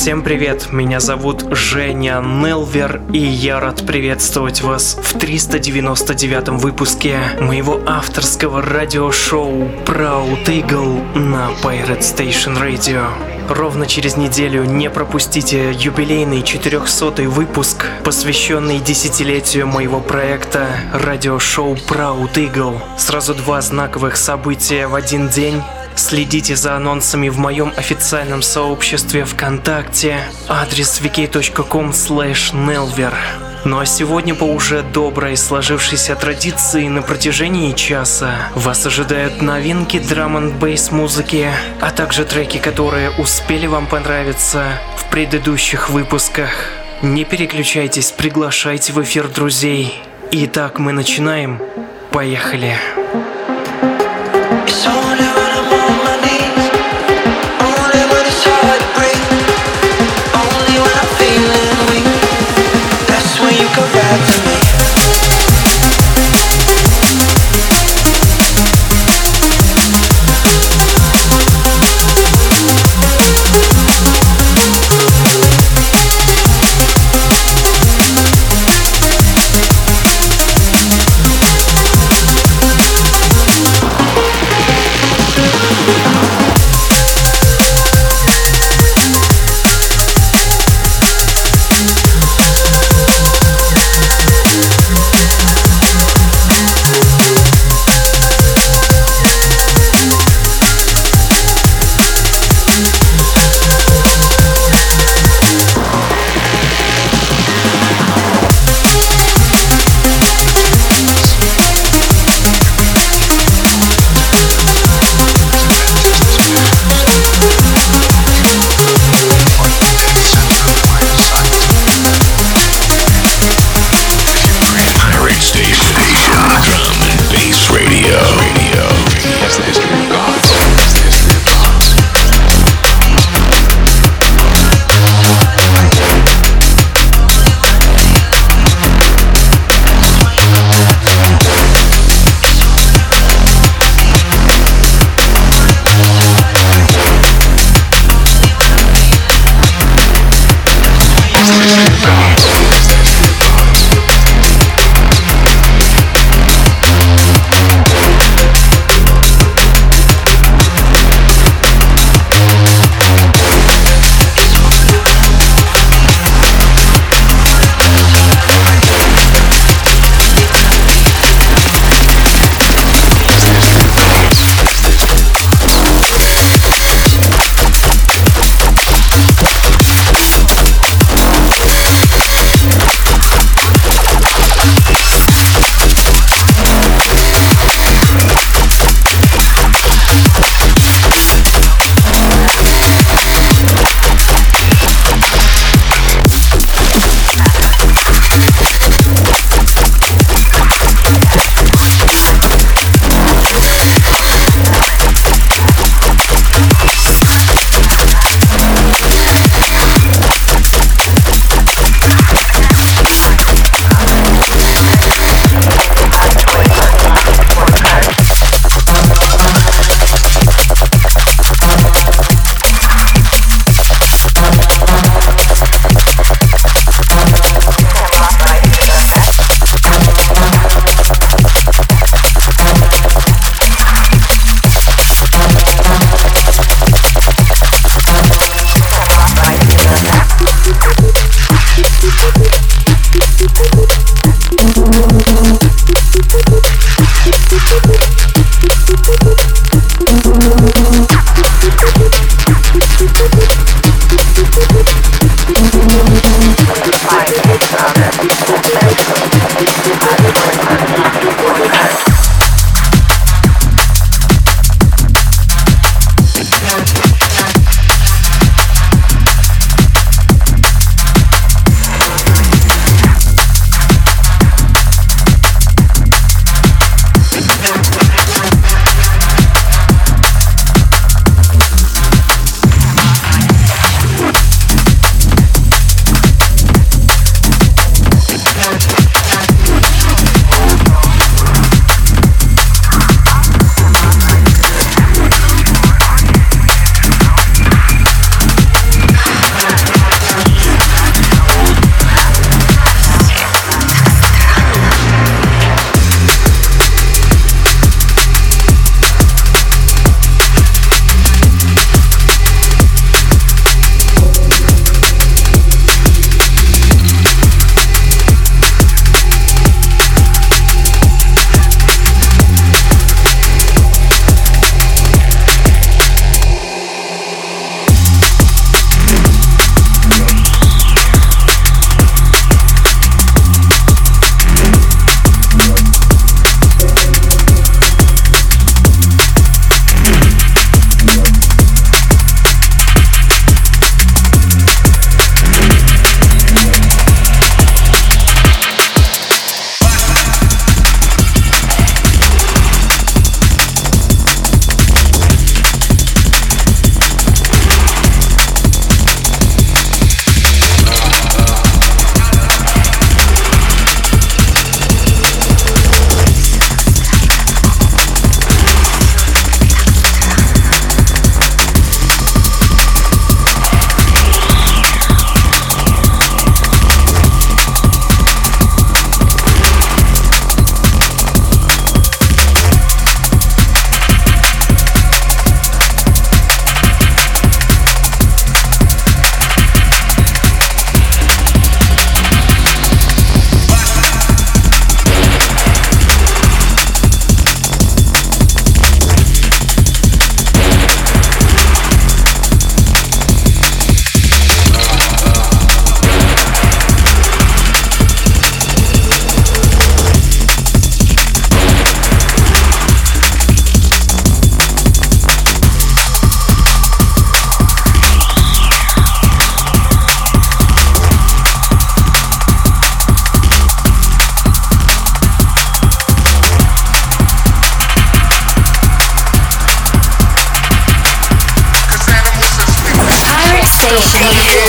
Всем привет, меня зовут Женя Нелвер, и я рад приветствовать вас в 399 выпуске моего авторского радиошоу Proud Eagle на Pirate Station Radio. Ровно через неделю не пропустите юбилейный 400 выпуск, посвященный десятилетию моего проекта радиошоу Proud Eagle. Сразу два знаковых события в один день Следите за анонсами в моем официальном сообществе ВКонтакте, адрес wiki.com nelver. Ну а сегодня по уже доброй сложившейся традиции на протяжении часа вас ожидают новинки драм н бейс музыки, а также треки, которые успели вам понравиться в предыдущих выпусках. Не переключайтесь, приглашайте в эфир друзей. Итак, мы начинаем. Поехали. It's have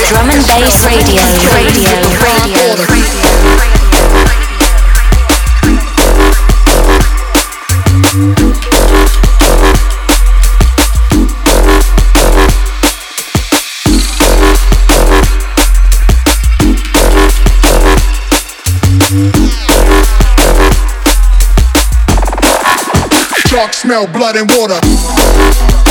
Drum and bass radio, radio, radio. smell blood and water.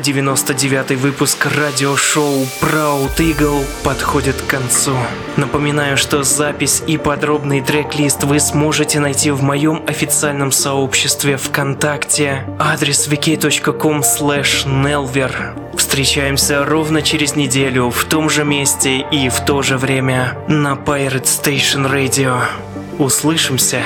399 выпуск радиошоу Proud Eagle подходит к концу. Напоминаю, что запись и подробный трек-лист вы сможете найти в моем официальном сообществе ВКонтакте. Адрес wiki.com nelver. Встречаемся ровно через неделю в том же месте и в то же время на Pirate Station Radio. Услышимся!